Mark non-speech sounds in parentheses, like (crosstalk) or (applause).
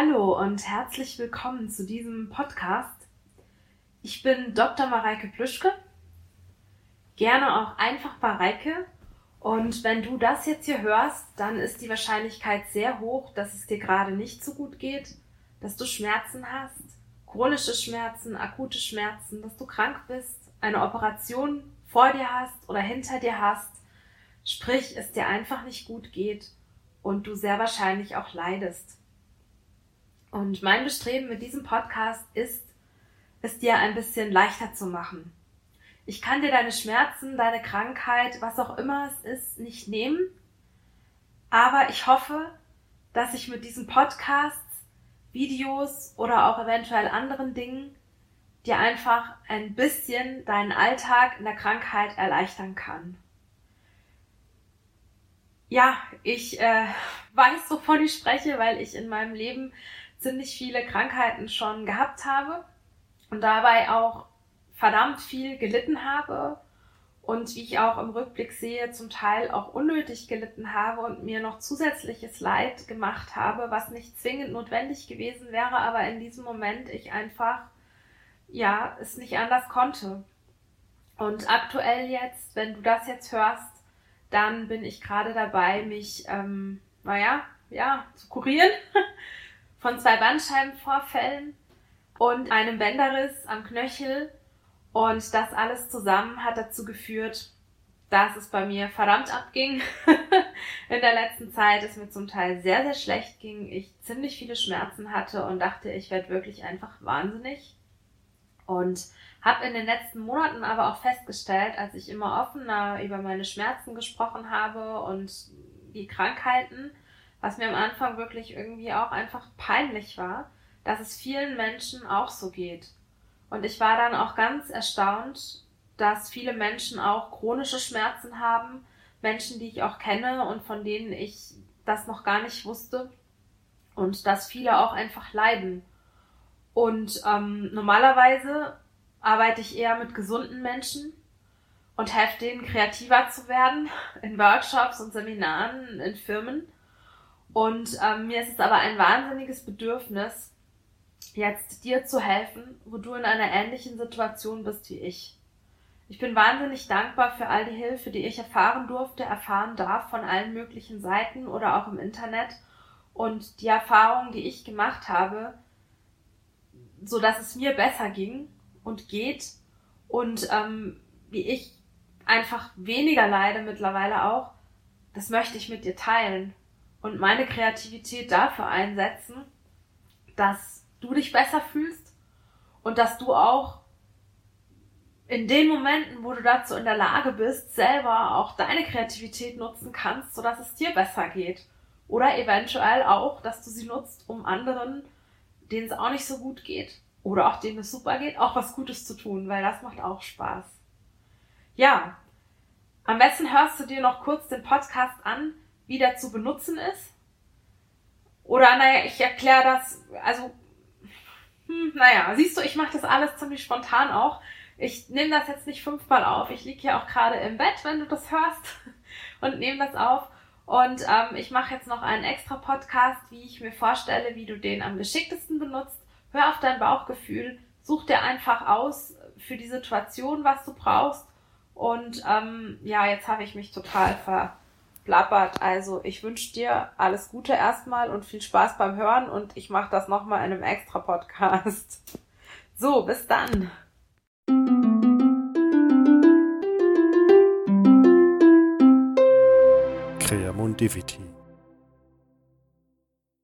Hallo und herzlich willkommen zu diesem Podcast. Ich bin Dr. Mareike Plüschke, gerne auch einfach Mareike. Und wenn du das jetzt hier hörst, dann ist die Wahrscheinlichkeit sehr hoch, dass es dir gerade nicht so gut geht, dass du Schmerzen hast, chronische Schmerzen, akute Schmerzen, dass du krank bist, eine Operation vor dir hast oder hinter dir hast, sprich es dir einfach nicht gut geht und du sehr wahrscheinlich auch leidest. Und mein Bestreben mit diesem Podcast ist, es dir ein bisschen leichter zu machen. Ich kann dir deine Schmerzen, deine Krankheit, was auch immer es ist, nicht nehmen. Aber ich hoffe, dass ich mit diesen Podcasts, Videos oder auch eventuell anderen Dingen dir einfach ein bisschen deinen Alltag in der Krankheit erleichtern kann. Ja, ich äh, (laughs) weiß, wovon ich spreche, weil ich in meinem Leben ziemlich viele Krankheiten schon gehabt habe und dabei auch verdammt viel gelitten habe und wie ich auch im Rückblick sehe, zum Teil auch unnötig gelitten habe und mir noch zusätzliches Leid gemacht habe, was nicht zwingend notwendig gewesen wäre, aber in diesem Moment ich einfach, ja, es nicht anders konnte. Und aktuell jetzt, wenn du das jetzt hörst, dann bin ich gerade dabei, mich, ähm, naja, ja, zu kurieren (laughs) von zwei Bandscheibenvorfällen und einem Bänderriss am Knöchel. Und das alles zusammen hat dazu geführt, dass es bei mir verdammt abging. (laughs) In der letzten Zeit es mir zum Teil sehr, sehr schlecht ging. Ich ziemlich viele Schmerzen hatte und dachte, ich werde wirklich einfach wahnsinnig. Und habe in den letzten Monaten aber auch festgestellt, als ich immer offener über meine Schmerzen gesprochen habe und die Krankheiten, was mir am Anfang wirklich irgendwie auch einfach peinlich war, dass es vielen Menschen auch so geht. Und ich war dann auch ganz erstaunt, dass viele Menschen auch chronische Schmerzen haben, Menschen, die ich auch kenne und von denen ich das noch gar nicht wusste und dass viele auch einfach leiden. Und ähm, normalerweise arbeite ich eher mit gesunden Menschen und helfe denen kreativer zu werden (laughs) in Workshops und Seminaren, in Firmen. Und ähm, mir ist es aber ein wahnsinniges Bedürfnis, jetzt dir zu helfen, wo du in einer ähnlichen Situation bist wie ich. Ich bin wahnsinnig dankbar für all die Hilfe, die ich erfahren durfte, erfahren darf von allen möglichen Seiten oder auch im Internet. Und die Erfahrungen, die ich gemacht habe, so dass es mir besser ging und geht und ähm, wie ich einfach weniger leide mittlerweile auch, das möchte ich mit dir teilen und meine Kreativität dafür einsetzen, dass du dich besser fühlst und dass du auch in den Momenten, wo du dazu in der Lage bist, selber auch deine Kreativität nutzen kannst, sodass es dir besser geht. Oder eventuell auch, dass du sie nutzt, um anderen, denen es auch nicht so gut geht, oder auch denen es super geht, auch was Gutes zu tun, weil das macht auch Spaß. Ja, am besten hörst du dir noch kurz den Podcast an, wie der zu benutzen ist. Oder naja, ich erkläre das, also, hm, naja, siehst du, ich mache das alles ziemlich spontan auch. Ich nehme das jetzt nicht fünfmal auf. Ich liege hier auch gerade im Bett, wenn du das hörst, (laughs) und nehme das auf. Und ähm, ich mache jetzt noch einen extra Podcast, wie ich mir vorstelle, wie du den am geschicktesten benutzt. Hör auf dein Bauchgefühl, such dir einfach aus für die Situation, was du brauchst. Und ähm, ja, jetzt habe ich mich total ver plappert. Also ich wünsche dir alles Gute erstmal und viel Spaß beim Hören und ich mache das nochmal in einem extra Podcast. (laughs) So, bis dann. Creamondivity